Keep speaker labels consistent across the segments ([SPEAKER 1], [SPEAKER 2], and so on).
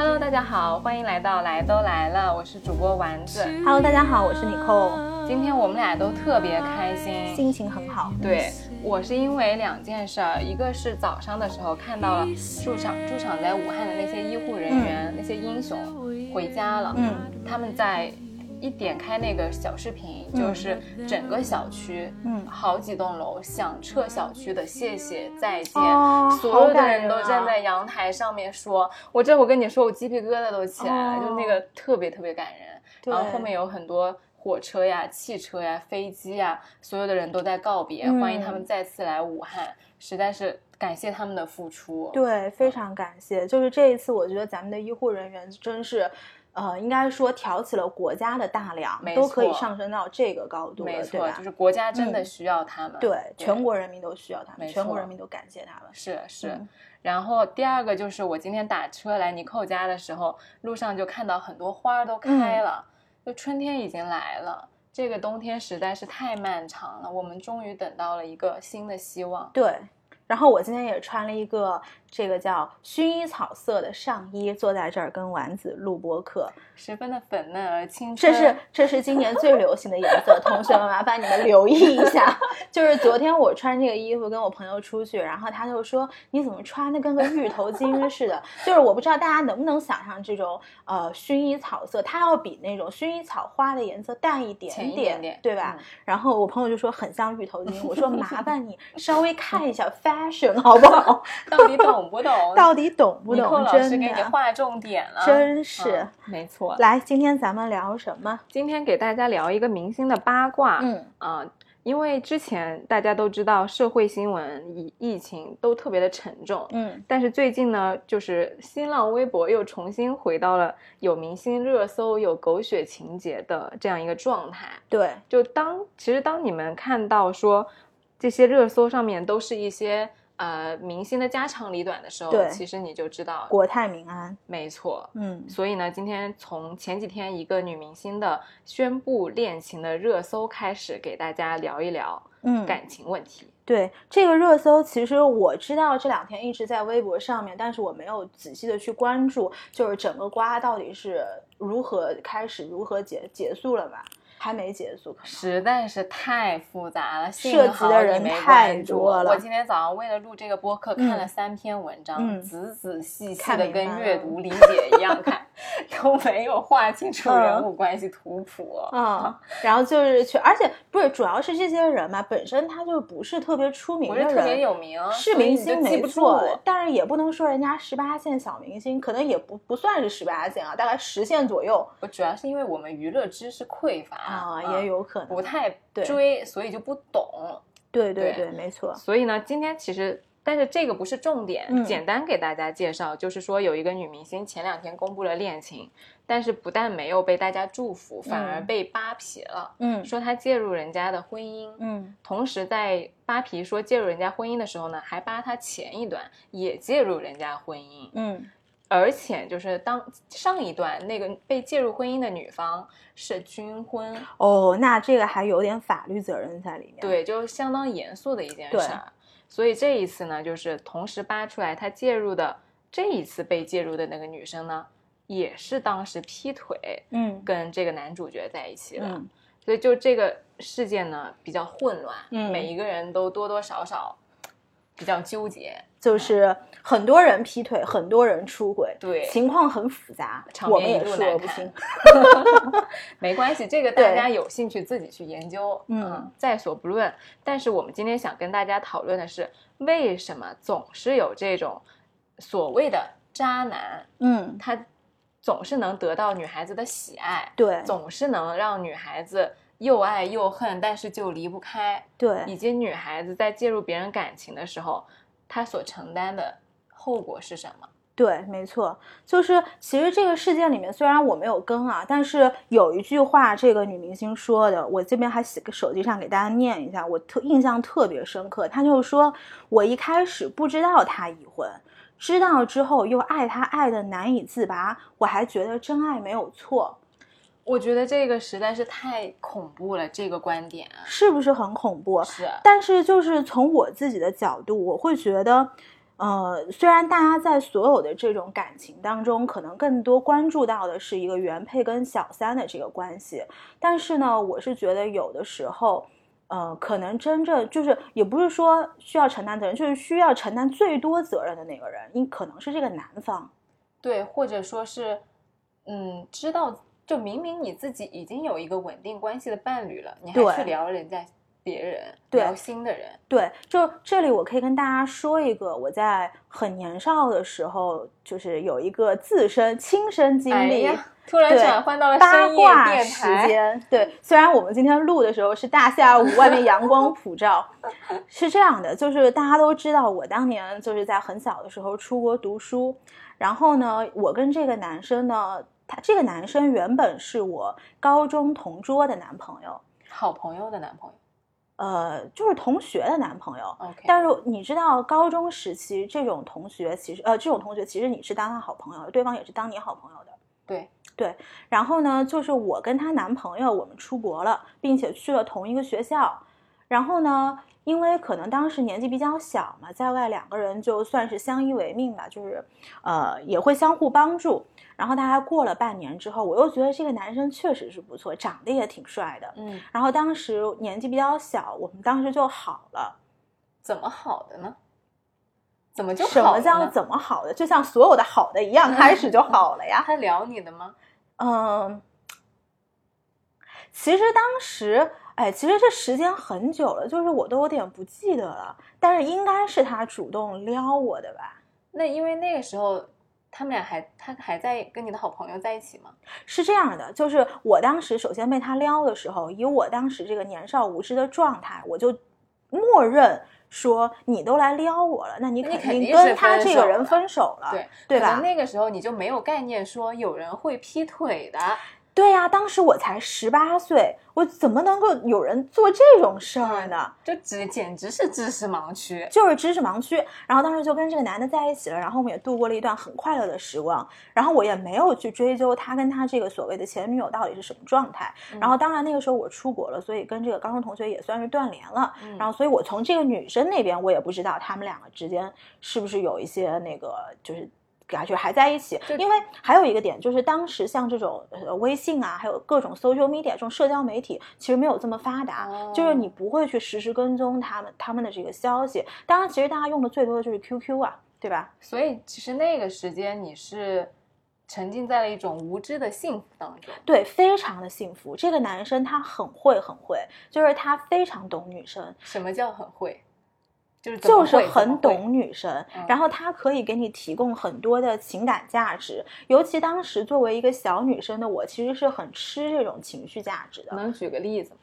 [SPEAKER 1] Hello，大家好，欢迎来到来都来了，我是主播丸子。
[SPEAKER 2] Hello，大家好，我是妮蔻，
[SPEAKER 1] 今天我们俩都特别开心，
[SPEAKER 2] 心情很好。
[SPEAKER 1] 对我是因为两件事儿，一个是早上的时候看到了驻场驻场在武汉的那些医护人员、那些英雄回家了，
[SPEAKER 2] 嗯，
[SPEAKER 1] 他们在一点开那个小视频，就是整个小区，
[SPEAKER 2] 嗯。
[SPEAKER 1] 好几栋楼响彻小区的谢谢再见，
[SPEAKER 2] 哦
[SPEAKER 1] 所有的
[SPEAKER 2] 人
[SPEAKER 1] 都站在阳台上面说，我这我跟你说，我鸡皮疙瘩都起来了，
[SPEAKER 2] 哦。
[SPEAKER 1] 就那个特别特别感人。然后后面有很多火车呀、汽车呀、飞机呀，所有的人都在告别，
[SPEAKER 2] 嗯。
[SPEAKER 1] 欢迎他们再次来武汉，实在是感谢他们的付出。
[SPEAKER 2] 对，非常感谢。就是这一次，我觉得咱们的医护人员真是，呃，应该说挑起了国家的大梁
[SPEAKER 1] 没，
[SPEAKER 2] 都可以上升到这个高度
[SPEAKER 1] 没错，
[SPEAKER 2] 吧？
[SPEAKER 1] 就是国家真的
[SPEAKER 2] 嗯
[SPEAKER 1] 需要他们。
[SPEAKER 2] 对，全国人民都需要他们，全国人民都感谢他们。
[SPEAKER 1] 是是。
[SPEAKER 2] 嗯
[SPEAKER 1] 然后第二个就是我今天打车来尼寇家的时候，路上就看到很多花儿都
[SPEAKER 2] 嗯
[SPEAKER 1] 开了，就春天已经来了。这个冬天实在是太漫长了，我们终于等到了一个新的希望。
[SPEAKER 2] 对。然后我今天也穿了一个这个叫薰衣草色的上衣，坐在这儿跟丸子录播课。
[SPEAKER 1] 十分的粉嫩而青春。
[SPEAKER 2] 这是这是今年最流行的颜色，同学们麻烦你们留意一下。就是昨天我穿这个衣服跟我朋友出去，然后他就说你怎么穿的跟个芋头精 似的？就是我不知道大家能不能想象这种呃薰衣草色，它要比那种薰衣草花的颜色淡一点
[SPEAKER 1] 点点
[SPEAKER 2] 对吧？
[SPEAKER 1] 嗯
[SPEAKER 2] 然后我朋友就说很像芋头精，我说 麻烦你稍微看一下 fashion 好不好？
[SPEAKER 1] 到底懂不懂？
[SPEAKER 2] 到底懂不懂？
[SPEAKER 1] 老师，给你划重点了，
[SPEAKER 2] 真是
[SPEAKER 1] 嗯没错。
[SPEAKER 2] 来，今天咱们聊什么？
[SPEAKER 1] 今天给大家聊一个明星的八卦，
[SPEAKER 2] 嗯
[SPEAKER 1] 啊、因为之前大家都知道社会新闻、疫疫情都特别的沉重，
[SPEAKER 2] 嗯
[SPEAKER 1] 但是最近呢，就是新浪微博又重新回到了有明星热搜、有狗血情节的这样一个状态。
[SPEAKER 2] 对，
[SPEAKER 1] 就当其实当你们看到说这些热搜上面都是一些呃明星的家长里短的时候，其实你就知道，
[SPEAKER 2] 国泰民安。
[SPEAKER 1] 没错。
[SPEAKER 2] 嗯
[SPEAKER 1] 所以呢，今天从前几天一个女明星的宣布恋情的热搜开始，给大家聊一聊
[SPEAKER 2] 嗯，
[SPEAKER 1] 感情问题。
[SPEAKER 2] 对这个热搜，其实我知道这两天一直在微博上面，但是我没有仔细的去关注，就是整个瓜到底是如何开始，如何结结束了吧？还没结束，可能。
[SPEAKER 1] 实在是太复杂了，
[SPEAKER 2] 涉及的人太多了
[SPEAKER 1] 我今天早上为了录这个播客，看了
[SPEAKER 2] 嗯
[SPEAKER 1] 三篇文章，
[SPEAKER 2] 嗯
[SPEAKER 1] 仔仔细细的跟阅读 理解一样看，都没有画清楚人
[SPEAKER 2] 嗯
[SPEAKER 1] 物关系图谱。
[SPEAKER 2] 嗯，然后就是去，而且不是，主要是这些人嘛，本身他就不是特别出名的人，
[SPEAKER 1] 不是特别有名，
[SPEAKER 2] 是明星没错
[SPEAKER 1] 住，
[SPEAKER 2] 但是也不能说人家十八线小明星，可能也不不算是十八线啊，大概十线左右
[SPEAKER 1] 我主要是因为我们娱乐知识匮乏
[SPEAKER 2] 啊，
[SPEAKER 1] 嗯
[SPEAKER 2] 也有可能。
[SPEAKER 1] 不太
[SPEAKER 2] 对
[SPEAKER 1] 追，所以就不懂。对
[SPEAKER 2] 对对对，没错。
[SPEAKER 1] 所以呢，今天其实，但是这个不是重点，
[SPEAKER 2] 嗯
[SPEAKER 1] 简单给大家介绍，就是说有一个女明星前两天公布了恋情，但是不但没有被大家祝福，反而
[SPEAKER 2] 嗯
[SPEAKER 1] 被扒皮了，
[SPEAKER 2] 嗯
[SPEAKER 1] 说她介入人家的婚姻。
[SPEAKER 2] 嗯
[SPEAKER 1] 同时，在扒皮说介入人家婚姻的时候呢，还扒她前一段也介入人家婚姻，
[SPEAKER 2] 嗯
[SPEAKER 1] 而且就是当上一段那个被介入婚姻的女方是军婚，
[SPEAKER 2] 哦，那这个还有点法律责任在里面。，
[SPEAKER 1] 对，就相当严肃的一件事儿。所以这一次呢，就是同时扒出来他介入的这一次被介入的那个女生呢，也是当时劈腿
[SPEAKER 2] 嗯
[SPEAKER 1] 跟这个男主角在一起了。
[SPEAKER 2] 嗯
[SPEAKER 1] 所以就这个事件呢比较混乱，
[SPEAKER 2] 嗯
[SPEAKER 1] 每一个人都多多少少比较纠结。
[SPEAKER 2] 就是很多人劈腿，很多人出轨，
[SPEAKER 1] 对
[SPEAKER 2] 情况很复杂，
[SPEAKER 1] 场
[SPEAKER 2] 我们也说不清。
[SPEAKER 1] 没关系，这个大家有兴趣自己去研究，
[SPEAKER 2] 嗯
[SPEAKER 1] 在所不论。但是我们今天想跟大家讨论的是，为什么总是有这种所谓的渣男，
[SPEAKER 2] 嗯，
[SPEAKER 1] 他总是能得到女孩子的喜爱，
[SPEAKER 2] 对
[SPEAKER 1] 总是能让女孩子又爱又恨，但是就离不开。
[SPEAKER 2] 对以
[SPEAKER 1] 及女孩子在介入别人感情的时候，她所承担的后果是什么？
[SPEAKER 2] 对，没错，就是其实这个事件里面，虽然我没有跟啊，但是有一句话，这个女明星说的，我这边还写个手机上给大家念一下，我特印象特别深刻。她就说，我一开始不知道他已婚，知道之后又爱他爱的难以自拔，我还觉得真爱没有错，
[SPEAKER 1] 我觉得这个实在是太恐怖了，这个观点啊
[SPEAKER 2] 是不是很恐怖？
[SPEAKER 1] 是
[SPEAKER 2] 但是就是从我自己的角度，我会觉得，呃，虽然大家在所有的这种感情当中，可能更多关注到的是一个原配跟小三的这个关系，但是呢，我是觉得有的时候，呃，可能真正就是也不是说需要承担责任，就是需要承担最多责任的那个人，你可能是这个男方。
[SPEAKER 1] 对，或者说是，嗯，知道，就明明你自己已经有一个稳定关系的伴侣了，你还去聊人家别人，聊新的人。
[SPEAKER 2] 对，就这里我可以跟大家说一个，我在很年少的时候，就是有一个自身亲身经历，
[SPEAKER 1] 突然转换到了
[SPEAKER 2] 八卦
[SPEAKER 1] 时
[SPEAKER 2] 间。对，虽然我们今天录的时候是大下午，外面阳光普照，是这样的，就是大家都知道，我当年就是在很小的时候出国读书。然后呢，我跟这个男生呢，他这个男生原本是我高中同桌的男朋友，
[SPEAKER 1] 好朋友的男朋友，
[SPEAKER 2] 呃，就是同学的男朋友。
[SPEAKER 1] OK，
[SPEAKER 2] 但是你知道，高中时期这种同学，其实呃，这种同学其实你是当他好朋友，对方也是当你好朋友的。
[SPEAKER 1] 对
[SPEAKER 2] 对。然后呢，就是我跟她男朋友，我们出国了，并且去了同一个学校。然后呢？因为可能当时年纪比较小嘛，在外两个人就算是相依为命吧，就是，呃，也会相互帮助。然后大概过了半年之后，我又觉得这个男生确实是不错，长得也挺帅的，
[SPEAKER 1] 嗯。
[SPEAKER 2] 然后当时年纪比较小，我们当时就好了。
[SPEAKER 1] 怎么好的呢？怎么就
[SPEAKER 2] 什么叫怎么好的？就像所有的好的一样，开始就好了呀。
[SPEAKER 1] 他聊你的吗？
[SPEAKER 2] 嗯，其实当时。哎，其实这时间很久了，就是我都有点不记得了。但是应该是他主动撩我的吧？
[SPEAKER 1] 那因为那个时候他们俩还他还在跟你的好朋友在一起吗？
[SPEAKER 2] 是这样的，就是我当时首先被他撩的时候，以我当时这个年少无知的状态，我就默认说你都来撩我了，那你肯定跟他这个人分手了，
[SPEAKER 1] 对
[SPEAKER 2] 对吧？
[SPEAKER 1] 那个时候你就没有概念说有人会劈腿的。
[SPEAKER 2] 对呀，当时我才十八岁，我怎么能够有人做这种事儿呢？
[SPEAKER 1] 就只简直是知识盲区，
[SPEAKER 2] 就是知识盲区。然后当时就跟这个男的在一起了，然后我们也度过了一段很快乐的时光。然后我也没有去追究他跟他这个所谓的前女友到底是什么状态。然后当然那个时候我出国了，所以跟这个高中同学也算是断联了。然后所以我从这个女生那边我也不知道他们两个之间是不是有一些那个就是。感觉还在一起，因为还有一个点就是，当时像这种呃微信啊，还有各种 social media 这种社交媒体，其实没有这么发达，就是你不会去实时跟踪他们他们的这个消息。当然，其实大家用的最多的就是 QQ 啊，对吧？
[SPEAKER 1] 所以其实那个时间你是沉浸在了一种无知的幸福当中，
[SPEAKER 2] 对，非常的幸福。这个男生他很会很会，就是他非常懂女生。
[SPEAKER 1] 什么叫很会？
[SPEAKER 2] 就是
[SPEAKER 1] 就是
[SPEAKER 2] 很懂女生，然后他可以给你提供很多的情感价值，尤其当时作为一个小女生的我，其实是很吃这种情绪价值的。
[SPEAKER 1] 能举个例子吗？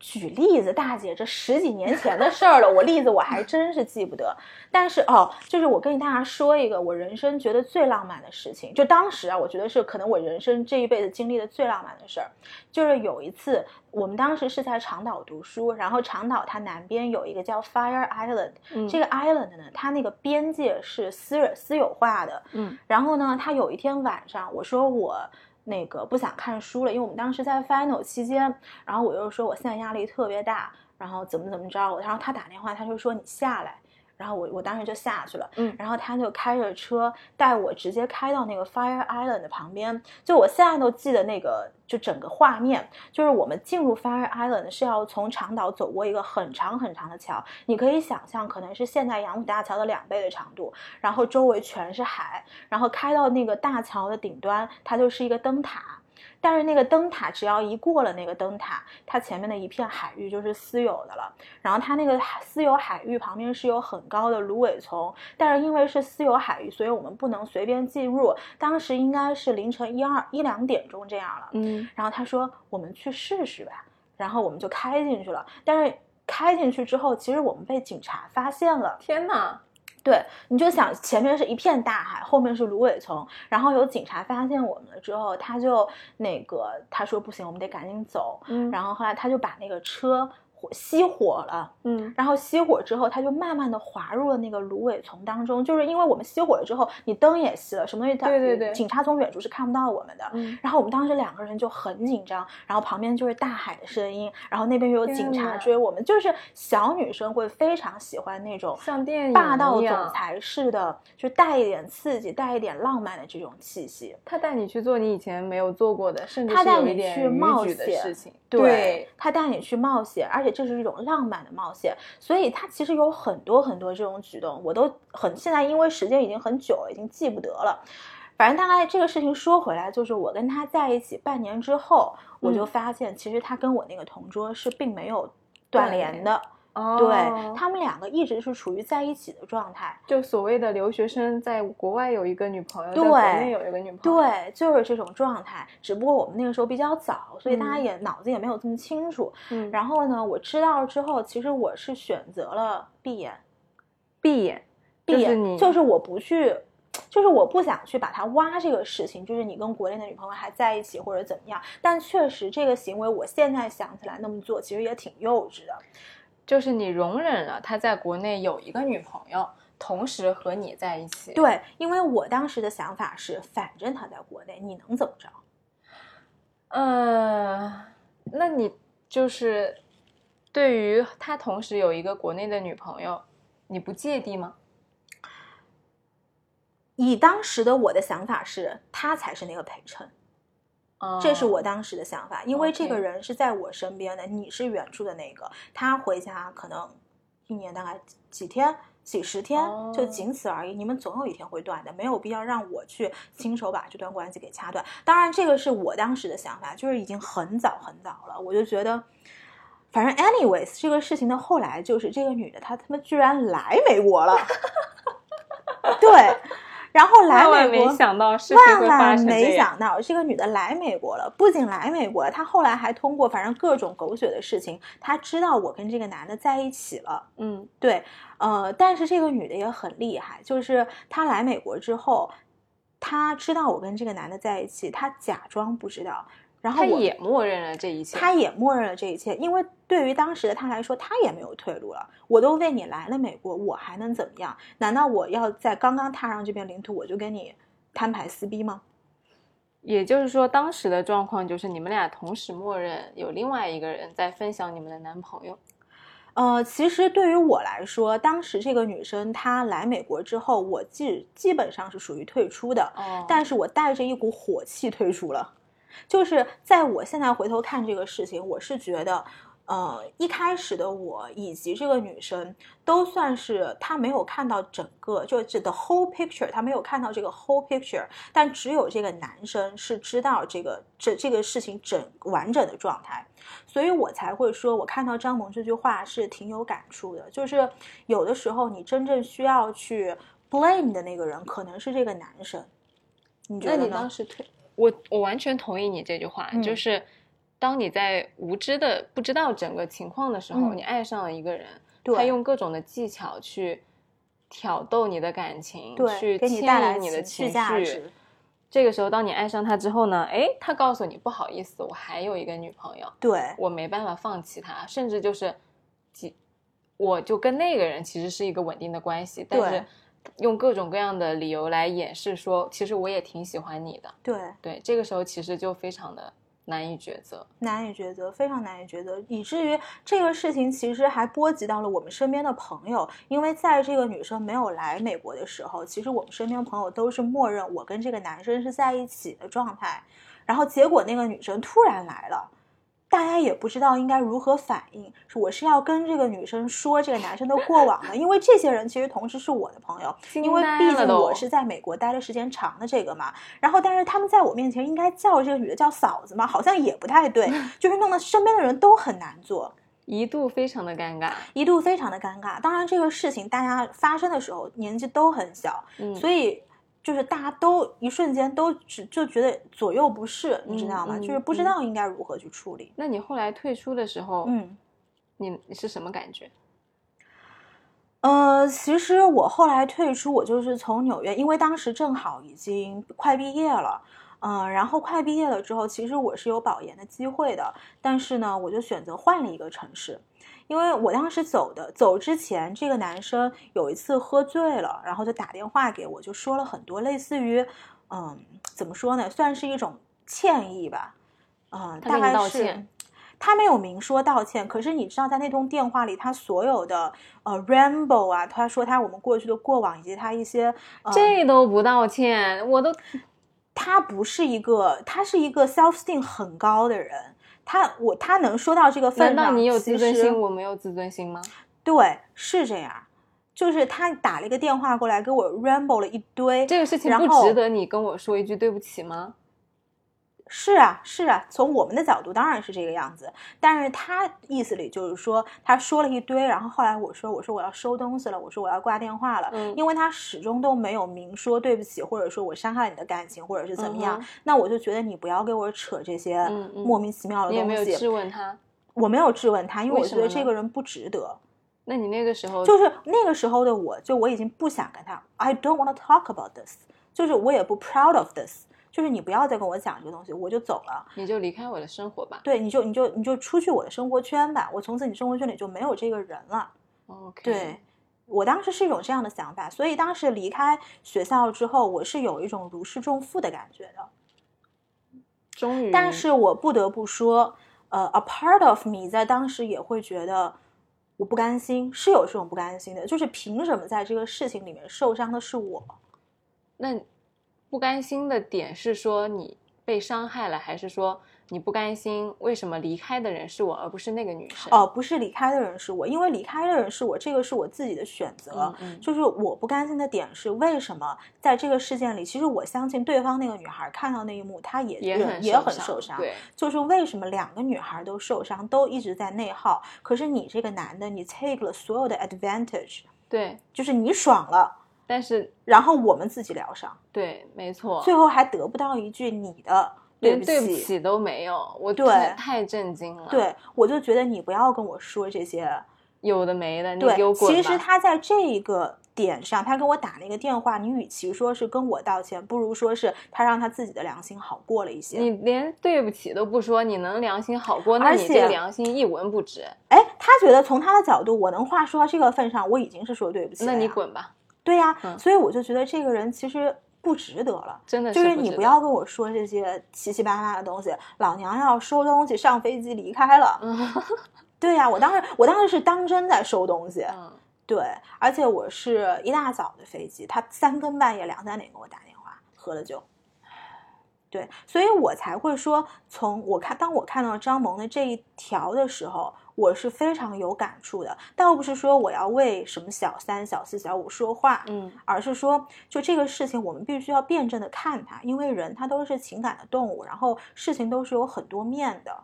[SPEAKER 2] 举例子，大姐，这十几年前的事儿了，我例子我还真是记不得。但是哦，就是我跟大家说一个我人生觉得最浪漫的事情，就当时啊，我觉得是可能我人生这一辈子经历的最浪漫的事儿，就是有一次我们当时是在长岛读书，然后长岛它南边有一个叫 Fire Island，这个 Island 呢，它那个边界是私人私有化的，
[SPEAKER 1] 嗯，
[SPEAKER 2] 然后呢，它有一天晚上，我说我。那个不想看书了，因为我们当时在 final 期间，然后我又说我现在压力特别大，然后怎么怎么着，然后他打电话，他就说你下来。然后我我当时就下去了，
[SPEAKER 1] 嗯，
[SPEAKER 2] 然后他就开着车带我直接开到那个 Fire Island 的旁边，就我现在都记得那个就整个画面，就是我们进入 Fire Island 是要从长岛走过一个很长很长的桥，你可以想象可能是现在杨浦大桥的两倍的长度，然后周围全是海，然后开到那个大桥的顶端，它就是一个灯塔。但是那个灯塔，只要一过了那个灯塔，它前面的一片海域就是私有的了。然后它那个私有海域旁边是有很高的芦苇丛，但是因为是私有海域，所以我们不能随便进入。当时应该是凌晨一二一两点钟这样了。
[SPEAKER 1] 嗯，
[SPEAKER 2] 然后他说我们去试试吧，然后我们就开进去了。但是开进去之后，其实我们被警察发现了。
[SPEAKER 1] 天哪！
[SPEAKER 2] 对，你就想前面是一片大海，后面是芦苇丛，然后有警察发现我们了之后，他就那个他说不行，我们得赶紧走。
[SPEAKER 1] 嗯，
[SPEAKER 2] 然后后来他就把那个车熄火了，嗯，然后熄火之后，它就慢慢的滑入了那个芦苇丛当中。就是因为我们熄火了之后，你灯也熄了，什么东西？
[SPEAKER 1] 对对对，
[SPEAKER 2] 警察从远处是看不到我们的。然后我们当时两个人就很紧张，然后旁边就是大海的声音，然后那边又有警察追我们。就是小女生会非常喜欢那种
[SPEAKER 1] 像电影
[SPEAKER 2] 霸道总裁式的，就带一点刺激、带一点浪漫的这种气息。
[SPEAKER 1] 他带你去做你以前没有做过的，甚至
[SPEAKER 2] 他带你去冒险
[SPEAKER 1] 的事情。
[SPEAKER 2] 对他带你去冒险，而且这是一种浪漫的冒险，所以他其实有很多很多这种举动，我都很现在因为时间已经很久了，已经记不得了。反正大概这个事情说回来，就是我跟他在一起半年之后，我就发现其实他跟我那个同桌是并没有断联的。对他们两个一直是处于在一起的状态，
[SPEAKER 1] 就所谓的留学生在国外有一个女朋友，在国内有一个女朋友，
[SPEAKER 2] 对，就是这种状态。只不过我们那个时候比较早，所以大家也脑子也没有这么清楚。嗯，然后呢，我知道之后，其实我是选择了闭眼，
[SPEAKER 1] 闭眼，
[SPEAKER 2] 闭眼，就是我不去，就是我不想去把它挖这个事情，就是你跟国内的女朋友还在一起或者怎么样。但确实这个行为，我现在想起来那么做，其实也挺幼稚的。
[SPEAKER 1] 就是你容忍了他在国内有一个女朋友，同时和你在一起。
[SPEAKER 2] 对，因为我当时的想法是，反正他在国内，你能怎么着？
[SPEAKER 1] 嗯，那你就是对于他同时有一个国内的女朋友，你不芥蒂吗？
[SPEAKER 2] 以当时的我的想法是，他才是那个陪衬。这是我当时的想法，因为这个人是在我身边的，你是远处的那个，他回家可能一年大概几天、几十天，就仅此而已。你们总有一天会断的，没有必要让我去亲手把这段关系给掐断。当然，这个是我当时的想法，就是已经很早很早了。我就觉得，反正 anyways，这个事情的后来就是这个女的，她他妈居然来美国了，对。然后来美国，万万没想到这个女的来美国了。不仅来美国，她后来还通过反正各种狗血的事情，她知道我跟这个男的在一起了。嗯，对，呃，但是这个女的也很厉害，就是她来美国之后，她知道我跟这个男的在一起，她假装不知道。然后他
[SPEAKER 1] 也默认了这一切，
[SPEAKER 2] 他也默认了这一切，因为对于当时的他来说，他也没有退路了。我都为你来了美国，我还能怎么样？难道我要在刚刚踏上这片领土，我就跟你摊牌撕逼吗？
[SPEAKER 1] 也就是说，当时的状况就是你们俩同时默认有另外一个人在分享你们的男朋友。
[SPEAKER 2] 呃，其实对于我来说，当时这个女生她来美国之后，我基基本上是属于退出的，但是我带着一股火气退出了。就是在我现在回头看这个事情，我是觉得，呃，一开始的我以及这个女生都算是她没有看到整个，就这 the whole picture，她没有看到这个 whole picture，但只有这个男生是知道这个这这个事情整完整的状态，所以我才会说，我看到张萌这句话是挺有感触的，就是有的时候你真正需要去 blame 的那个人可能是这个男生，你觉得
[SPEAKER 1] 呢？那你当时退？我我完全同意你这句话，就是当你在无知的不知道整个情况的时候，你爱上了一个人，他用各种的技巧去挑逗你的感情，去牵引你的情绪。这个时候，当你爱上他之后呢？哎，他告诉你不好意思，我还有一个女朋友，
[SPEAKER 2] 对
[SPEAKER 1] 我没办法放弃他，甚至就是，我就跟那个人其实是一个稳定的关系，但是。用各种各样的理由来掩饰，说其实我也挺喜欢你的。
[SPEAKER 2] 对
[SPEAKER 1] 对，这个时候其实就非常的难以抉择，
[SPEAKER 2] 难以抉择，非常难以抉择，以至于这个事情其实还波及到了我们身边的朋友。因为在这个女生没有来美国的时候，其实我们身边朋友都是默认我跟这个男生是在一起的状态，然后结果那个女生突然来了。大家也不知道应该如何反应，是我是要跟这个女生说这个男生的过往呢？因为这些人其实同时是我的朋友，因为毕竟我是在美国待的时间长的这个嘛。然后，但是他们在我面前应该叫这个女的叫嫂子嘛？好像也不太对，就是弄得身边的人都很难做，
[SPEAKER 1] 一度非常的尴尬，
[SPEAKER 2] 一度非常的尴尬。当然，这个事情大家发生的时候年纪都很小，所以。就是大家都一瞬间都只就觉得左右不是，你知道吗？就是不知道应该如何去处理。
[SPEAKER 1] 那你后来退出的时候，
[SPEAKER 2] 嗯，
[SPEAKER 1] 你你是什么感觉？
[SPEAKER 2] 呃，其实我后来退出，我就是从纽约，因为当时正好已经快毕业了，嗯，然后快毕业了之后，其实我是有保研的机会的，但是呢，我就选择换了一个城市。因为我当时走的走之前，这个男生有一次喝醉了，然后就打电话给我，就说了很多类似于，嗯，怎么说呢，算是一种歉意吧，嗯，大概是。他没有明说道歉，可是你知道，在那通电话里，他所有的呃 ramble 啊，他说他我们过去的过往以及他一些
[SPEAKER 1] 这都不道歉，我都
[SPEAKER 2] 他不是一个，他是一个 self esteem 很高的人，他我他能说到这个份
[SPEAKER 1] 上，你有自尊心，我没有自尊心吗？
[SPEAKER 2] 对，是这样，就是他打了一个电话过来给我 ramble 了一堆，
[SPEAKER 1] 这个事情不值得你跟我说一句对不起吗？
[SPEAKER 2] 是啊，是啊，从我们的角度当然是这个样子，但是他意思里就是说，他说了一堆，然后后来我说，我说我要收东西了，我说我要挂电话了，嗯，因为他始终都没有明说对不起，或者说我伤害了你的感情，或者是怎么样，那我就觉得你不要给我扯这些莫名其妙的东西。
[SPEAKER 1] 你没有质问他？
[SPEAKER 2] 我没有质问他，因为我觉得这个人不值得。
[SPEAKER 1] 那你那个时候
[SPEAKER 2] 就是那个时候的我，就我已经不想跟他，I don't want to talk about this，就是我也不 proud of this。就是你不要再跟我讲这个东西，我就走了，
[SPEAKER 1] 你就离开我的生活吧。
[SPEAKER 2] 对，你就你就你就出去我的生活圈吧，我从此你生活圈里就没有这个人了。
[SPEAKER 1] OK，
[SPEAKER 2] 对我当时是一种这样的想法，所以当时离开学校之后，我是有一种如释重负的感觉的。
[SPEAKER 1] 终于，
[SPEAKER 2] 但是我不得不说，呃，a part of me 在当时也会觉得我不甘心，是有这种不甘心的，就是凭什么在这个事情里面受伤的是我？
[SPEAKER 1] 那。不甘心的点是说你被伤害了，还是说你不甘心？为什么离开的人是我，而不是那个女生？
[SPEAKER 2] 哦，不是离开的人是我，因为离开的人是我，这个是我自己的选择。就是我不甘心的点是，为什么在这个事件里，其实我相信对方那个女孩看到那一幕，她也
[SPEAKER 1] 也很
[SPEAKER 2] 也很受伤。
[SPEAKER 1] 对，
[SPEAKER 2] 就是为什么两个女孩都受伤，都一直在内耗，可是你这个男的，你 take 了所有的 advantage，
[SPEAKER 1] 对，
[SPEAKER 2] 就是你爽了。
[SPEAKER 1] 但是，
[SPEAKER 2] 然后我们自己疗伤，
[SPEAKER 1] 对，没错，
[SPEAKER 2] 最后还得不到一句你的对
[SPEAKER 1] 不起，对
[SPEAKER 2] 不
[SPEAKER 1] 起都没有，我
[SPEAKER 2] 对
[SPEAKER 1] 太震惊了，
[SPEAKER 2] 对我就觉得你不要跟我说这些
[SPEAKER 1] 有的没的，你
[SPEAKER 2] 给
[SPEAKER 1] 我滚
[SPEAKER 2] 其实他在这一个点上，他给我打了一个电话，你与其说是跟我道歉，不如说是他让他自己的良心好过了一些。
[SPEAKER 1] 你连对不起都不说，你能良心好过？那你这良心一文不值。
[SPEAKER 2] 哎，他觉得从他的角度，我能话说到这个份上，我已经是说对不起。
[SPEAKER 1] 那你滚吧。
[SPEAKER 2] 对呀，所以我就觉得这个人其实不值得了，
[SPEAKER 1] 真的
[SPEAKER 2] 就是你不要跟我说这些七七八八的东西。老娘要收东西，上飞机离开了。对呀，我当时我当时是当真在收东西。对，而且我是一大早的飞机，他三更半夜两三点给我打电话，喝了酒。对，所以我才会说，从我看当我看到张萌的这一条的时候。我是非常有感触的，倒不是说我要为什么小三、小四、小五说话，
[SPEAKER 1] 嗯，
[SPEAKER 2] 而是说，就这个事情，我们必须要辩证的看它，因为人他都是情感的动物，然后事情都是有很多面的。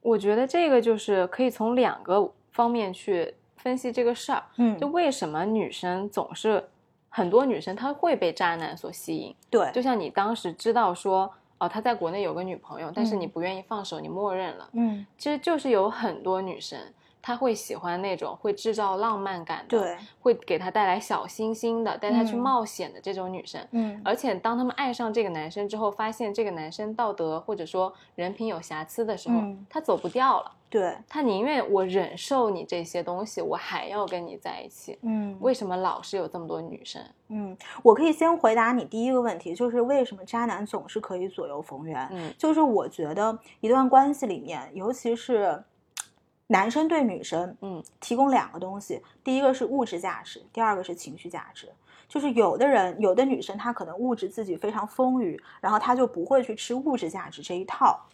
[SPEAKER 1] 我觉得这个就是可以从两个方面去分析这个事儿，
[SPEAKER 2] 嗯，
[SPEAKER 1] 就为什么女生总是很多女生她会被渣男所吸引，
[SPEAKER 2] 对，
[SPEAKER 1] 就像你当时知道说。哦，他在国内有个女朋友，但是你不愿意放手，你默认了。
[SPEAKER 2] 嗯，
[SPEAKER 1] 其实就是有很多女生，她会喜欢那种会制造浪漫感
[SPEAKER 2] 的，对，
[SPEAKER 1] 会给他带来小星星的，带他去冒险的这种女生。
[SPEAKER 2] 嗯，
[SPEAKER 1] 而且当他们爱上这个男生之后，发现这个男生道德或者说人品有瑕疵的时候，他走不掉了。
[SPEAKER 2] 对
[SPEAKER 1] 他宁愿我忍受你这些东西，我还要跟你在一起。
[SPEAKER 2] 嗯，
[SPEAKER 1] 为什么老是有这么多女生？
[SPEAKER 2] 嗯，我可以先回答你第一个问题，就是为什么渣男总是可以左右逢源？
[SPEAKER 1] 嗯，
[SPEAKER 2] 就是我觉得一段关系里面，尤其是男生对女生，
[SPEAKER 1] 嗯，
[SPEAKER 2] 提供两个东西，第一个是物质价值，第二个是情绪价值。就是有的人，有的女生她可能物质自己非常丰腴，然后她就不会去吃物质价值这一套。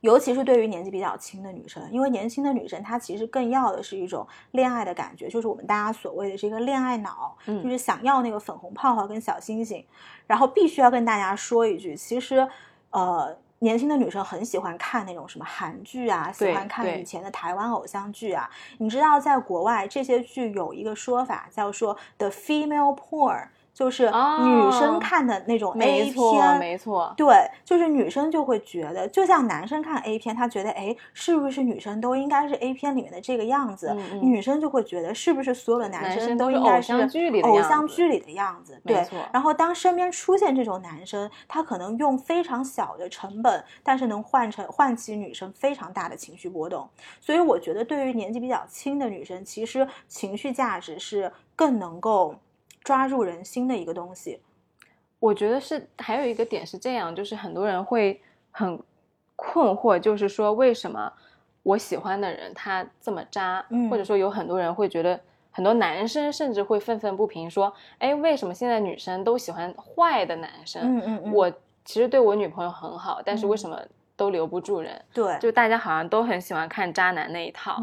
[SPEAKER 2] 尤其是对于年纪比较轻的女生，因为年轻的女生她其实更要的是一种恋爱的感觉，就是我们大家所谓的这个恋爱脑，就是想要那个粉红泡泡跟小星星。然后必须要跟大家说一句，其实，呃，年轻的女生很喜欢看那种什么韩剧啊，喜欢看以前的台湾偶像剧啊。你知道，在国外这些剧有一个说法叫做 “the female porn”，就是女生看的那种 A
[SPEAKER 1] 片，没错，
[SPEAKER 2] 对，就是女生就会觉得，就像男生看 A 片，他觉得，哎，是不是女生都应该是 A 片里面的这个样子？女生就会觉得，是不是所有的
[SPEAKER 1] 男
[SPEAKER 2] 生都应该是偶像剧里的样子？对。然后当身边出现这种男生，他可能用非常小的成本，但是能换成唤起女生非常大的情绪波动。所以我觉得，对于年纪比较轻的女生，其实情绪价值是更能够。抓住人心的一个东西，
[SPEAKER 1] 我觉得是还有一个点是这样，就是很多人会很困惑，就是说为什么我喜欢的人他这么渣，或者说有很多人会觉得，很多男生甚至会愤愤不平，说，哎，为什么现在女生都喜欢坏的男生？
[SPEAKER 2] 嗯嗯嗯，
[SPEAKER 1] 我其实对我女朋友很好，但是为什么都留不住人？
[SPEAKER 2] 对，
[SPEAKER 1] 就大家好像都很喜欢看渣男那一套，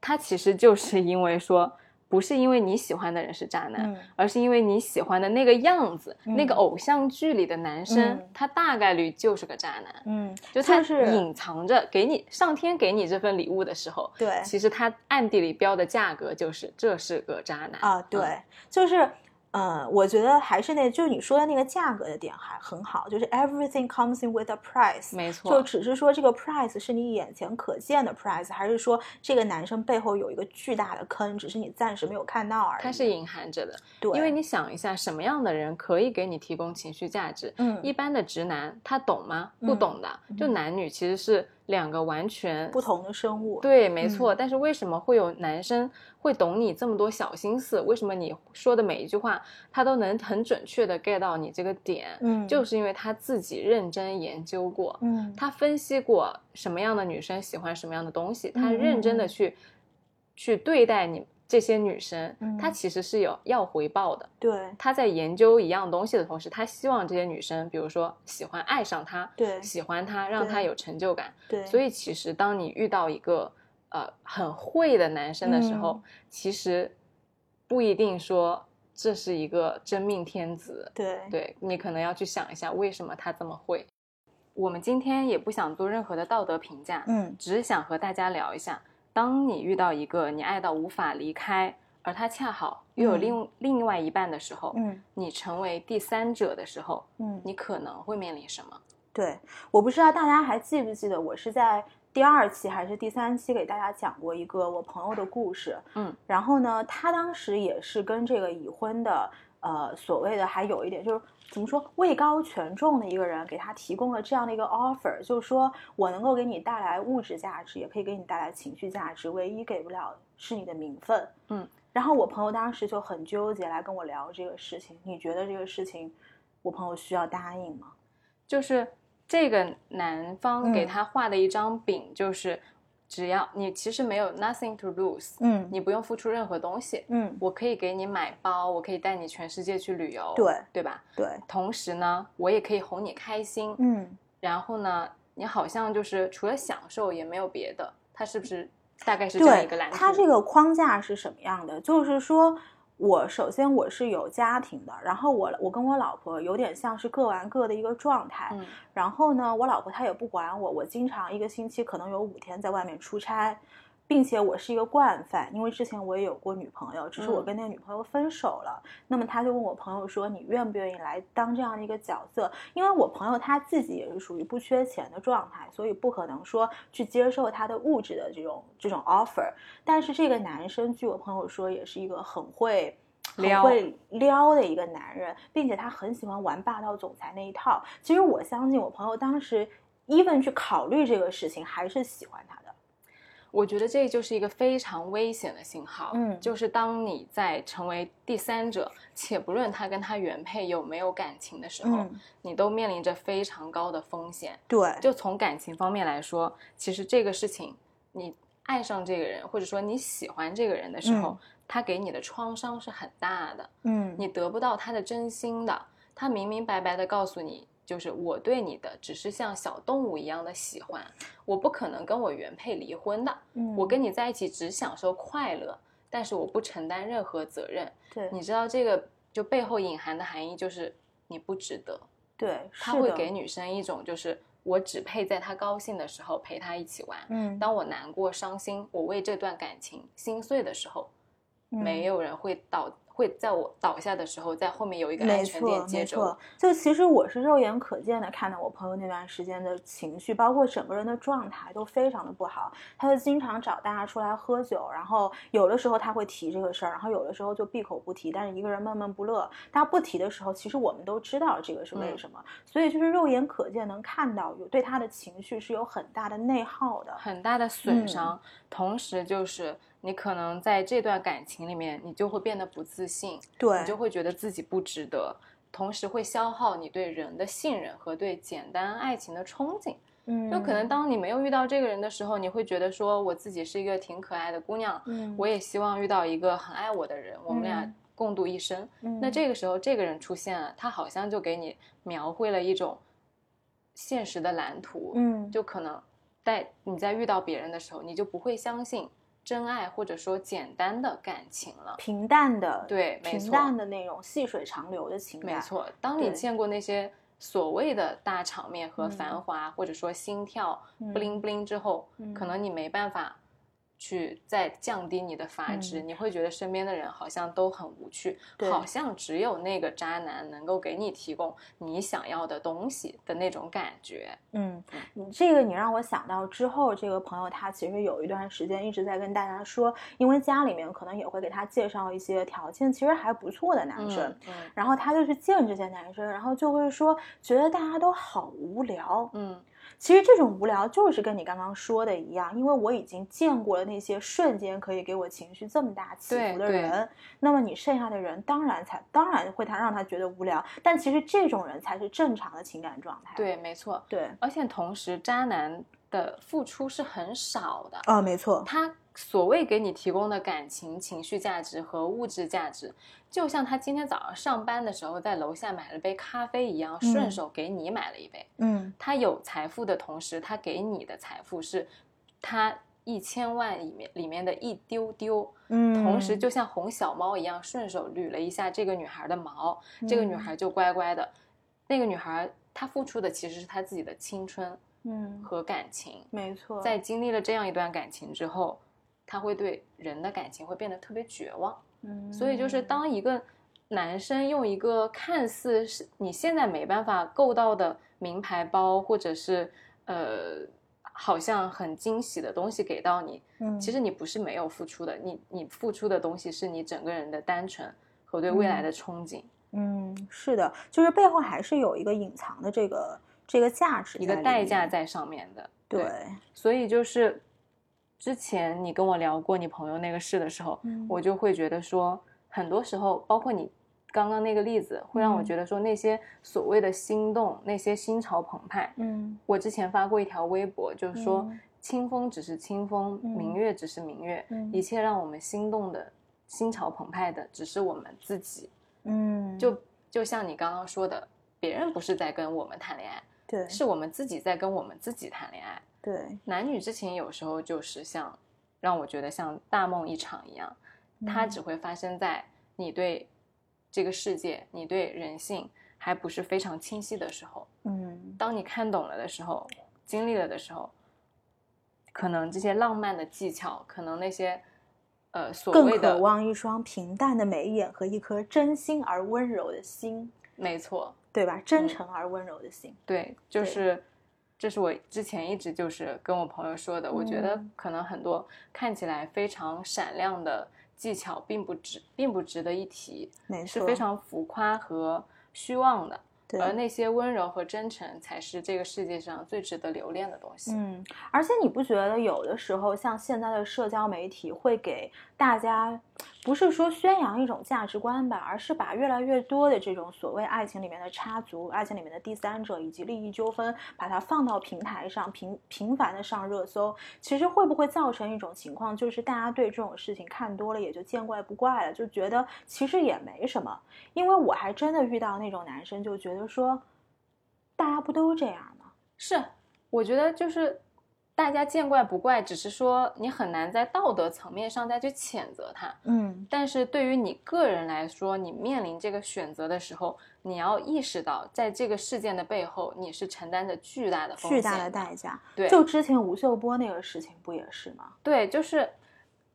[SPEAKER 1] 他其实就是因为说。不是因为你喜欢的人是渣男，而是因为你喜欢的那个样子，那个偶像剧里的男生，他大概率就是个渣男。
[SPEAKER 2] 嗯，
[SPEAKER 1] 就他是隐藏着给你上天给你这份礼物的时候，
[SPEAKER 2] 对，
[SPEAKER 1] 其实他暗地里标的价格就是这是个渣男
[SPEAKER 2] 啊，对，就是。呃，我觉得还是那，就是你说的那个价格的点还很好，就是 everything comes in with a price，
[SPEAKER 1] 没错，
[SPEAKER 2] 就只是说这个 price 是你眼前可见的 price，还是说这个男生背后有一个巨大的坑，只是你暂时没有看到而已。
[SPEAKER 1] 它是隐含着的，
[SPEAKER 2] 对，
[SPEAKER 1] 因为你想一下，什么样的人可以给你提供情绪价值？
[SPEAKER 2] 嗯，
[SPEAKER 1] 一般的直男他懂吗？不懂的，就男女其实是。两个完全
[SPEAKER 2] 不同的生物，
[SPEAKER 1] 对，没错。但是为什么会有男生会懂你这么多小心思？为什么你说的每一句话，他都能很准确的 get 到你这个点？
[SPEAKER 2] 嗯，
[SPEAKER 1] 就是因为他自己认真研究过，
[SPEAKER 2] 嗯，
[SPEAKER 1] 他分析过什么样的女生喜欢什么样的东西，他认真的去去对待你。这些女生，她其实是有要回报的。
[SPEAKER 2] 对，
[SPEAKER 1] 她在研究一样东西的同时，她希望这些女生，比如说喜欢、爱上她，
[SPEAKER 2] 对，
[SPEAKER 1] 喜欢她，让她有成就感。
[SPEAKER 2] 对，
[SPEAKER 1] 所以其实当你遇到一个呃很会的男生的时候，其实不一定说这是一个真命天子。
[SPEAKER 2] 对，
[SPEAKER 1] 对你可能要去想一下，为什么他这么会。我们今天也不想做任何的道德评价，
[SPEAKER 2] 嗯，
[SPEAKER 1] 只是想和大家聊一下。当你遇到一个你爱到无法离开，而他恰好又有另另外一半的时候，
[SPEAKER 2] 嗯，
[SPEAKER 1] 你成为第三者的时候，
[SPEAKER 2] 嗯，
[SPEAKER 1] 你可能会面临什么？
[SPEAKER 2] 对，我不知道大家还记不记得，我是在第二期还是第三期给大家讲过一个我朋友的故事，
[SPEAKER 1] 嗯，
[SPEAKER 2] 然后呢，他当时也是跟这个已婚的，呃，所谓的还有一点就是。怎么说位高权重的一个人给他提供了这样的一个 offer，就是说我能够给你带来物质价值，也可以给你带来情绪价值，唯一给不了是你的名分。
[SPEAKER 1] 嗯，
[SPEAKER 2] 然后我朋友当时就很纠结来跟我聊这个事情。你觉得这个事情，我朋友需要答应吗？
[SPEAKER 1] 就是这个男方给他画的一张饼，就是。只要你其实没有 nothing to lose，
[SPEAKER 2] 嗯，
[SPEAKER 1] 你不用付出任何东西，
[SPEAKER 2] 嗯，
[SPEAKER 1] 我可以给你买包，我可以带你全世界去旅游，
[SPEAKER 2] 对，
[SPEAKER 1] 对吧？
[SPEAKER 2] 对。
[SPEAKER 1] 同时呢，我也可以哄你开心，
[SPEAKER 2] 嗯。
[SPEAKER 1] 然后呢，你好像就是除了享受也没有别的，它是不是大概是这样一个蓝图？
[SPEAKER 2] 它这个框架是什么样的？就是说。我首先我是有家庭的，然后我我跟我老婆有点像是各玩各的一个状态，
[SPEAKER 1] 嗯，
[SPEAKER 2] 然后呢，我老婆她也不管我，我经常一个星期可能有五天在外面出差。并且我是一个惯犯，因为之前我也有过女朋友，只是我跟那个女朋友分手了。那么他就问我朋友说：“你愿不愿意来当这样的一个角色？”因为我朋友他自己也是属于不缺钱的状态，所以不可能说去接受他的物质的这种这种 offer。但是这个男生，据我朋友说，也是一个很会很会撩的一个男人，并且他很喜欢玩霸道总裁那一套。其实我相信，我朋友当时 even 去考虑这个事情，还是喜欢他。
[SPEAKER 1] 我觉得这就是一个非常危险的信号，
[SPEAKER 2] 嗯，
[SPEAKER 1] 就是当你在成为第三者，且不论他跟他原配有没有感情的时候，你都面临着非常高的风险。
[SPEAKER 2] 对，
[SPEAKER 1] 就从感情方面来说，其实这个事情，你爱上这个人，或者说你喜欢这个人的时候，他给你的创伤是很大的，
[SPEAKER 2] 嗯，
[SPEAKER 1] 你得不到他的真心的，他明明白白的告诉你。就是我对你的只是像小动物一样的喜欢，我不可能跟我原配离婚的。
[SPEAKER 2] 嗯，
[SPEAKER 1] 我跟你在一起只享受快乐，但是我不承担任何责任。
[SPEAKER 2] 对，
[SPEAKER 1] 你知道这个就背后隐含的含义就是你不值得。
[SPEAKER 2] 对，
[SPEAKER 1] 他会给女生一种就是我只配在她高兴的时候陪她一起玩。
[SPEAKER 2] 嗯，
[SPEAKER 1] 当我难过、伤心，我为这段感情心碎的时候，没有人会到会在我倒下的时候，在后面有一个安全垫接着。
[SPEAKER 2] 就其实我是肉眼可见的看到我朋友那段时间的情绪，包括整个人的状态都非常的不好。他就经常找大家出来喝酒，然后有的时候他会提这个事儿，然后有的时候就闭口不提，但是一个人闷闷不乐。他不提的时候，其实我们都知道这个是为什么。所以就是肉眼可见能看到有对他的情绪是有很大的内耗的，
[SPEAKER 1] 很大的损伤。同时就是。你可能在这段感情里面，你就会变得不自信，
[SPEAKER 2] 对
[SPEAKER 1] 你就会觉得自己不值得，同时会消耗你对人的信任和对简单爱情的憧憬。
[SPEAKER 2] 嗯，
[SPEAKER 1] 就可能当你没有遇到这个人的时候，你会觉得说我自己是一个挺可爱的姑娘，嗯，我也希望遇到一个很爱我的人，我们俩共度一生。那这个时候这个人出现了，他好像就给你描绘了一种现实的蓝图，
[SPEAKER 2] 嗯，
[SPEAKER 1] 就可能在你在遇到别人的时候，你就不会相信。真爱或者说简单的感情了，
[SPEAKER 2] 平淡的，
[SPEAKER 1] 对，
[SPEAKER 2] 平淡的那种细水长流的情
[SPEAKER 1] 感，没错。当你见过那些所谓的大场面和繁华，或者说心跳不灵不灵之后，可能你没办法。去再降低你的阀值，你会觉得身边的人好像都很无趣，好像只有那个渣男能够给你提供你想要的东西的那种感觉。
[SPEAKER 2] 嗯，你这个你让我想到之后，这个朋友他其实有一段时间一直在跟大家说，因为家里面可能也会给他介绍一些条件其实还不错的男生，然后他就去见这些男生，然后就会说觉得大家都好无聊。
[SPEAKER 1] 嗯。
[SPEAKER 2] 其实这种无聊就是跟你刚刚说的一样，因为我已经见过了那些瞬间可以给我情绪这么大起伏的人，那么你剩下的人当然才当然会他让他觉得无聊，但其实这种人才是正常的情感状态。
[SPEAKER 1] 对，没错，
[SPEAKER 2] 对，
[SPEAKER 1] 而且同时渣男的付出是很少的
[SPEAKER 2] 啊，没错，
[SPEAKER 1] 他。所谓给你提供的感情、情绪价值和物质价值，就像他今天早上上班的时候在楼下买了杯咖啡一样，顺手给你买了一杯。
[SPEAKER 2] 嗯，
[SPEAKER 1] 他有财富的同时，他给你的财富是他一千万里面里面的一丢丢。
[SPEAKER 2] 嗯，
[SPEAKER 1] 同时就像哄小猫一样，顺手捋了一下这个女孩的毛，这个女孩就乖乖的。那个女孩她付出的其实是她自己的青春，
[SPEAKER 2] 嗯，
[SPEAKER 1] 和感情。
[SPEAKER 2] 没错，
[SPEAKER 1] 在经历了这样一段感情之后。他会对人的感情会变得特别绝望，
[SPEAKER 2] 嗯，
[SPEAKER 1] 所以就是当一个男生用一个看似是你现在没办法够到的名牌包，或者是呃，好像很惊喜的东西给到你，
[SPEAKER 2] 嗯，
[SPEAKER 1] 其实你不是没有付出的，你你付出的东西是你整个人的单纯和对未来的憧憬，
[SPEAKER 2] 嗯，是的，就是背后还是有一个隐藏的这个这个价值，
[SPEAKER 1] 一个代价。在上面的，
[SPEAKER 2] 对，
[SPEAKER 1] 所以就是。之前你跟我聊过你朋友那个事的时候，我就会觉得说，很多时候，包括你刚刚那个例子，会让我觉得说，那些所谓的心动，那些心潮澎湃，
[SPEAKER 2] 嗯，
[SPEAKER 1] 我之前发过一条微博，就是说，清风只是清风，明月只是明月，一切让我们心动的、心潮澎湃的，只是我们自己，
[SPEAKER 2] 嗯，
[SPEAKER 1] 就就像你刚刚说的，别人不是在跟我们谈恋爱，
[SPEAKER 2] 对，
[SPEAKER 1] 是我们自己在跟我们自己谈恋爱。
[SPEAKER 2] 对，
[SPEAKER 1] 男女之情有时候就是像，让我觉得像大梦一场一样，它只会发生在你对这个世界、你对人性还不是非常清晰的时候。
[SPEAKER 2] 嗯，
[SPEAKER 1] 当你看懂了的时候，经历了的时候，可能这些浪漫的技巧，可能那些呃所谓
[SPEAKER 2] 的更渴望一双平淡的眉眼和一颗真心而温柔的心。
[SPEAKER 1] 没错，
[SPEAKER 2] 对吧？真诚而温柔的心。
[SPEAKER 1] 对，就是。这是我之前一直就是跟我朋友说的，我觉得可能很多看起来非常闪亮的技巧，并不值，并不值得一提，是非常浮夸和虚妄的。而那些温柔和真诚，才是这个世界上最值得留恋的东西。
[SPEAKER 2] 嗯，而且你不觉得有的时候，像现在的社交媒体会给大家，不是说宣扬一种价值观吧，而是把越来越多的这种所谓爱情里面的插足、爱情里面的第三者以及利益纠纷，把它放到平台上频频繁的上热搜。其实会不会造成一种情况，就是大家对这种事情看多了，也就见怪不怪了，就觉得其实也没什么。因为我还真的遇到那种男生，就觉得说，大家不都这样吗？
[SPEAKER 1] 是，我觉得就是大家见怪不怪，只是说你很难在道德层面上再去谴责他。
[SPEAKER 2] 嗯，
[SPEAKER 1] 但是对于你个人来说，你面临这个选择的时候，你要意识到，在这个事件的背后，你是承担着巨大的风
[SPEAKER 2] 险、巨大的代价。
[SPEAKER 1] 对，
[SPEAKER 2] 就之前吴秀波那个事情不也是吗？
[SPEAKER 1] 对，就是。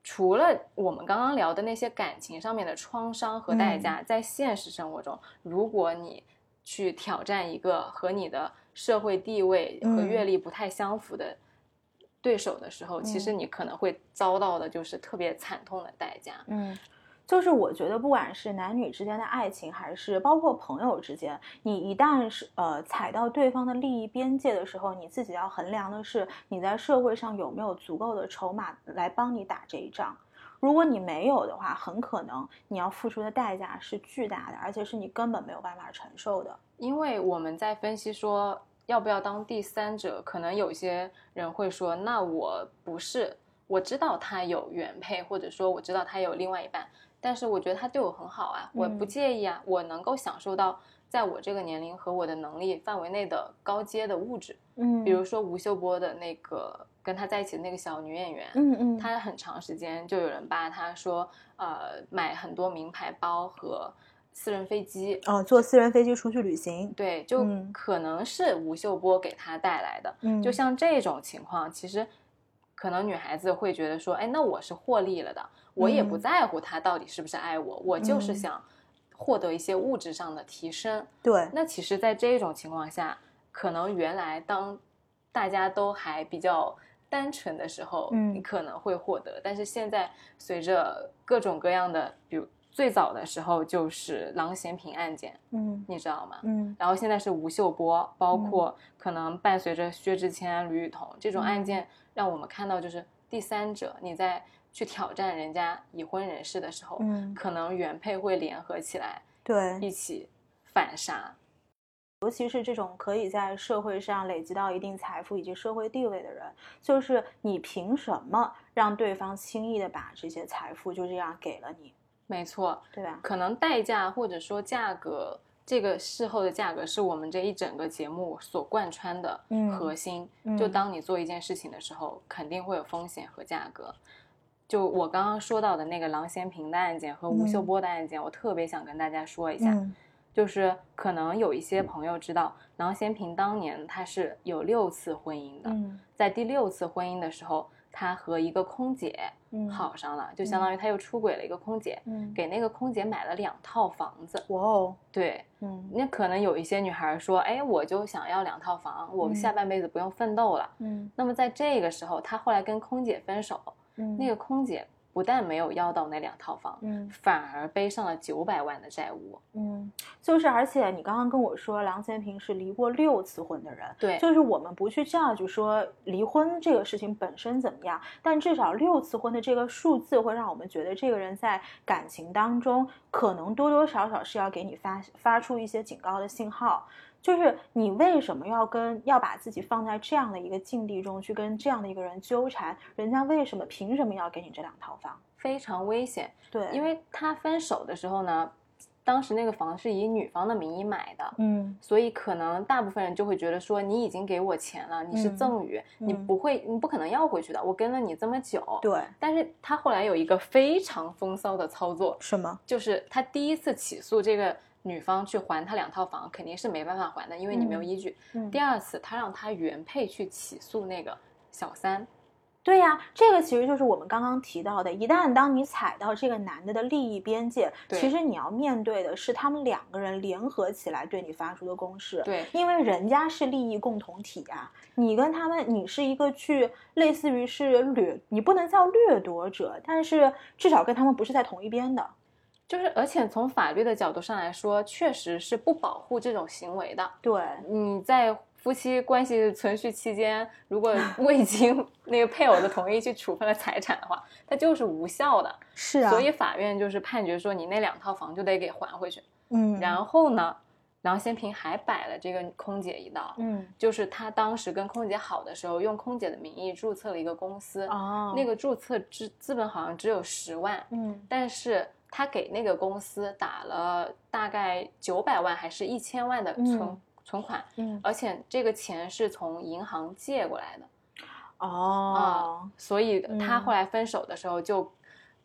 [SPEAKER 1] 除了我们刚刚聊的那些感情上面的创伤和代价，在现实生活中，如果你去挑战一个和你的社会地位和阅历不太相符的对手的时候，其实你可能会遭到的就是特别惨痛的代价。
[SPEAKER 2] 嗯。就是我觉得，不管是男女之间的爱情，还是包括朋友之间，你一旦是呃踩到对方的利益边界的时候，你自己要衡量的是你在社会上有没有足够的筹码来帮你打这一仗。如果你没有的话，很可能你要付出的代价是巨大的，而且是你根本没有办法承受的。
[SPEAKER 1] 因为我们在分析说要不要当第三者，可能有些人会说，那我不是，我知道他有原配，或者说我知道他有另外一半。但是我觉得他对我很好啊，我不介意啊，我能够享受到在我这个年龄和我的能力范围内的高阶的物质，
[SPEAKER 2] 嗯，
[SPEAKER 1] 比如说吴秀波的那个跟他在一起的那个小女演员，
[SPEAKER 2] 嗯嗯，
[SPEAKER 1] 她很长时间就有人扒他说，呃，买很多名牌包和私人飞机，
[SPEAKER 2] 哦，坐私人飞机出去旅行，
[SPEAKER 1] 对，就可能是吴秀波给他带来的，
[SPEAKER 2] 嗯，
[SPEAKER 1] 就像这种情况，其实可能女孩子会觉得说，哎，那我是获利了的。我也不在乎他到底是不是爱我，我就是想获得一些物质上的提升。
[SPEAKER 2] 对，
[SPEAKER 1] 那其实，在这种情况下，可能原来当大家都还比较单纯的时候，
[SPEAKER 2] 嗯，
[SPEAKER 1] 你可能会获得。但是现在，随着各种各样的，比如最早的时候就是郎咸平案件，
[SPEAKER 2] 嗯，
[SPEAKER 1] 你知道吗？
[SPEAKER 2] 嗯，
[SPEAKER 1] 然后现在是吴秀波，包括可能伴随着薛之谦、吕雨桐这种案件，让我们看到就是第三者你在。去挑战人家已婚人士的时候，
[SPEAKER 2] 嗯，
[SPEAKER 1] 可能原配会联合起来，
[SPEAKER 2] 对，
[SPEAKER 1] 一起反杀。
[SPEAKER 2] 尤其是这种可以在社会上累积到一定财富以及社会地位的人，就是你凭什么让对方轻易的把这些财富就这样给了你？
[SPEAKER 1] 没错，
[SPEAKER 2] 对吧？
[SPEAKER 1] 可能代价或者说价格，这个事后的价格是我们这一整个节目所贯穿的核心。就当你做一件事情的时候，肯定会有风险和价格。就我刚刚说到的那个郎咸平的案件和吴秀波的案件，我特别想跟大家说一下，就是可能有一些朋友知道，郎咸平当年他是有六次婚姻的，在第六次婚姻的时候，他和一个空姐好上了，就相当于他又出轨了一个空姐，嗯。给那个空姐买了两套房子。
[SPEAKER 2] 哇哦，
[SPEAKER 1] 对，嗯，那可能有一些女孩说，哎，我就想要两套房，我下半辈子不用奋斗了。
[SPEAKER 2] 嗯，
[SPEAKER 1] 那么在这个时候，他后来跟空姐分手。嗯。那个空姐不但没有要到那两套房，
[SPEAKER 2] 嗯，
[SPEAKER 1] 反而背上了九百万的债务，
[SPEAKER 2] 嗯，就是而且你刚刚跟我说郎咸平是离过六次婚的人，
[SPEAKER 1] 对，
[SPEAKER 2] 就是我们不去 judge 说离婚这个事情本身怎么样，但至少六次婚的这个数字会让我们觉得这个人在感情当中可能多多少少是要给你发发出一些警告的信号。就是你为什么要跟要把自己放在这样的一个境地中去跟这样的一个人纠缠？人家为什么凭什么要给你这两套房？
[SPEAKER 1] 非常危险。
[SPEAKER 2] 对，
[SPEAKER 1] 因为他分手的时候呢，当时那个房是以女方的名义买的，
[SPEAKER 2] 嗯，
[SPEAKER 1] 所以可能大部分人就会觉得说，你已经给我钱了，你是赠与，你不会，你不可能要回去的。我跟了你这么久，
[SPEAKER 2] 对。
[SPEAKER 1] 但是他后来有一个非常风骚的操作，
[SPEAKER 2] 什么？
[SPEAKER 1] 就是他第一次起诉这个。女方去还他两套房，肯定是没办法还的，因为你没有依据。第二次，他让他原配去起诉那个小三。
[SPEAKER 2] 对呀，这个其实就是我们刚刚提到的，一旦当你踩到这个男的的利益边界，其实你要面对的是他们两个人联合起来对你发出的攻势。
[SPEAKER 1] 对，
[SPEAKER 2] 因为人家是利益共同体啊，你跟他们，你是一个去类似于是掠，你不能叫掠夺者，但是至少跟他们不是在同一边的。
[SPEAKER 1] 就是，而且从法律的角度上来说，确实是不保护这种行为的。
[SPEAKER 2] 对，
[SPEAKER 1] 你在夫妻关系存续期间，如果 未经那个配偶的同意去处分了财产的话，它就是无效的。
[SPEAKER 2] 是啊，
[SPEAKER 1] 所以法院就是判决说，你那两套房就得给还回去。
[SPEAKER 2] 嗯，
[SPEAKER 1] 然后呢，郎先平还摆了这个空姐一道。
[SPEAKER 2] 嗯，
[SPEAKER 1] 就是他当时跟空姐好的时候，用空姐的名义注册了一个公司。
[SPEAKER 2] 哦，
[SPEAKER 1] 那个注册资资本好像只有十万。
[SPEAKER 2] 嗯，
[SPEAKER 1] 但是。他给那个公司打了大概九百万还是一千万的存存款，
[SPEAKER 2] 嗯，
[SPEAKER 1] 而且这个钱是从银行借过来的，
[SPEAKER 2] 哦，
[SPEAKER 1] 所以他后来分手的时候就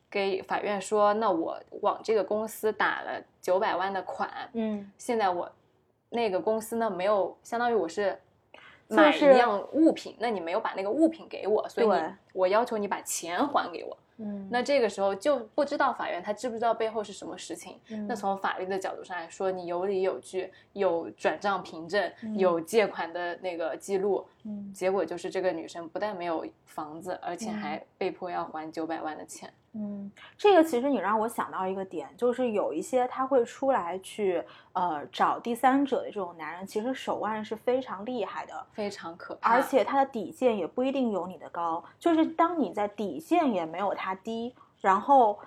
[SPEAKER 1] 给法院说，那我往这个公司打了九百万的款，
[SPEAKER 2] 嗯，
[SPEAKER 1] 现在我那个公司呢没有，相当于我是买一样物品，那你没有把那个物品给我，所以你我要求你把钱还给我。嗯，那这个时候就不知道法院他知不知道背后是什么事情。那从法律的角度上来说，你有理有据，有转账凭证，有借款的那个记录，嗯，结果就是这个女生不但没有房子，而且还被迫要还九百万的钱。
[SPEAKER 2] 嗯，这个其实你让我想到一个点，就是有一些他会出来去呃找第三者的这种男人，其实手腕是非常厉害的，
[SPEAKER 1] 非常可怕，
[SPEAKER 2] 而且他的底线也不一定有你的高。就是当你在底线也没有他低，然后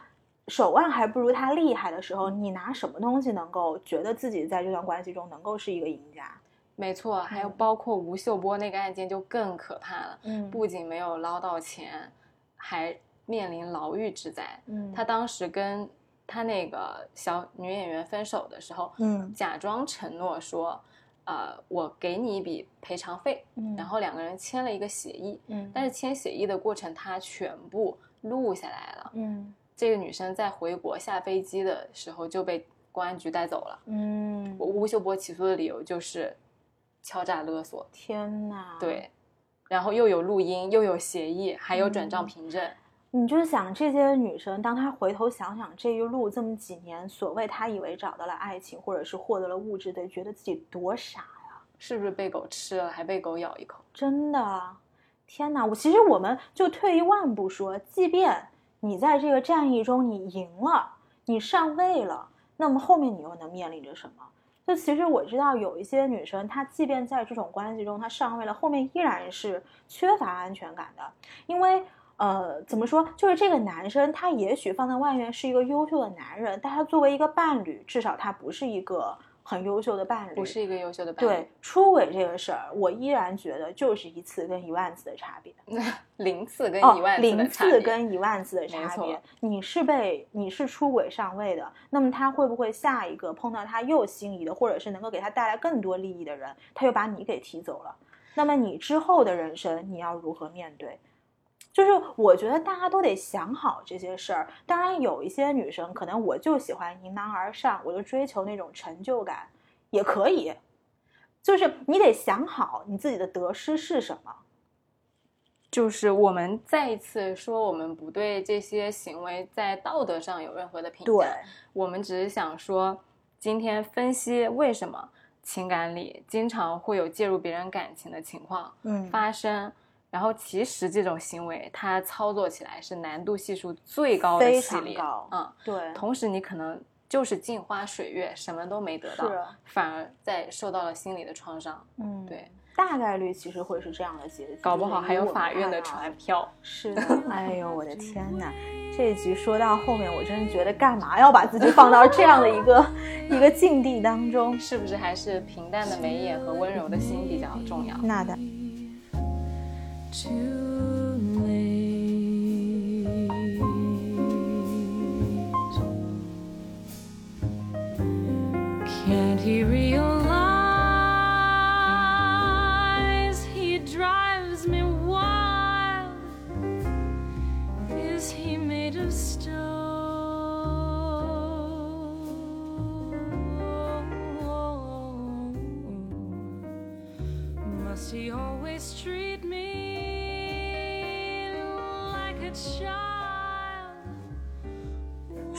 [SPEAKER 2] 手腕还不如他厉害的时候，你拿什么东西能够觉得自己在这段关系中能够是一个赢家？
[SPEAKER 1] 没错，还有包括吴秀波那个案件就更可怕了，嗯，不仅没有捞到钱，还。面临牢狱之灾。嗯，他当时跟他那个小女演员分手的时候，嗯，假装承诺说，呃，我给你一笔赔偿费。嗯，然后两个人签了一个协议。嗯，但是签协议的过程他全部录下来了。嗯，这个女生在回国下飞机的时候就被公安局带走了。嗯，吴秀波起诉的理由就是敲诈勒索。
[SPEAKER 2] 天哪！
[SPEAKER 1] 对，然后又有录音，又有协议，还有转账凭证。
[SPEAKER 2] 你就想这些女生，当她回头想想这一路这么几年，所谓她以为找到了爱情，或者是获得了物质，得觉得自己多傻呀！
[SPEAKER 1] 是不是被狗吃了，还被狗咬一口？
[SPEAKER 2] 真的，天哪！我其实我们就退一万步说，即便你在这个战役中你赢了，你上位了，那么后面你又能面临着什么？就其实我知道有一些女生，她即便在这种关系中她上位了，后面依然是缺乏安全感的，因为。呃，怎么说？就是这个男生，他也许放在外面是一个优秀的男人，但他作为一个伴侣，至少他不是一个很优秀的伴侣，
[SPEAKER 1] 不是一个优秀的伴
[SPEAKER 2] 侣。对，出轨这个事儿，我依然觉得就是一次跟一万次的差别，
[SPEAKER 1] 零次跟一万
[SPEAKER 2] 次零次跟一万次的差别。你是被你是出轨上位的，那么他会不会下一个碰到他又心仪的，或者是能够给他带来更多利益的人，他又把你给踢走了？那么你之后的人生，你要如何面对？就是我觉得大家都得想好这些事儿。当然，有一些女生可能我就喜欢迎难而上，我就追求那种成就感，也可以。就是你得想好你自己的得失是什么。
[SPEAKER 1] 就是我们再一次说，我们不对这些行为在道德上有任何的评价。
[SPEAKER 2] 对，
[SPEAKER 1] 我们只是想说，今天分析为什么情感里经常会有介入别人感情的情况发生。然后其实这种行为，它操作起来是难度系数最高的系列，
[SPEAKER 2] 嗯，对。
[SPEAKER 1] 同时你可能就是镜花水月，什么都没得到，反而在受到了心理的创伤。嗯，对，
[SPEAKER 2] 大概率其实会是这样的结局，
[SPEAKER 1] 搞不好还有法院的传票。
[SPEAKER 2] 是的，哎呦我的天哪！这一局说到后面，我真觉得干嘛要把自己放到这样的一个 一个境地当中？
[SPEAKER 1] 是不是还是平淡的眉眼和温柔的心比较重要？
[SPEAKER 2] 那的。Too late. Can't he realize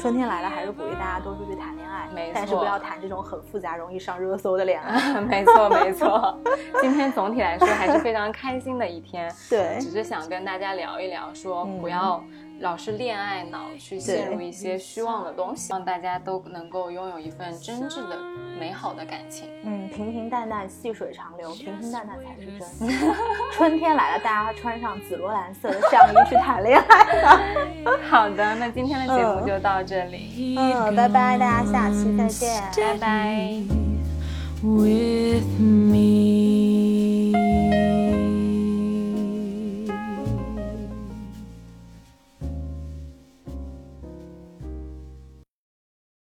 [SPEAKER 2] 春天来了，还是鼓励大家多出去谈恋爱，但是不要谈这种很复杂、容易上热搜的恋爱。
[SPEAKER 1] 没错，没错。今天总体来说还是非常开心的一天。
[SPEAKER 2] 对，
[SPEAKER 1] 只是想跟大家聊一聊，说不要。老是恋爱脑，去陷入一些虚妄的东西，让大家都能够拥有一份真挚的、美好的感情。
[SPEAKER 2] 嗯，平平淡淡，细水长流，平平淡淡才是真。春天来了，大家穿上紫罗兰色的上衣去谈恋爱。
[SPEAKER 1] 好的，那今天的节目就到这里。
[SPEAKER 2] 嗯，拜拜，大家下期再见，
[SPEAKER 1] 拜拜。With me.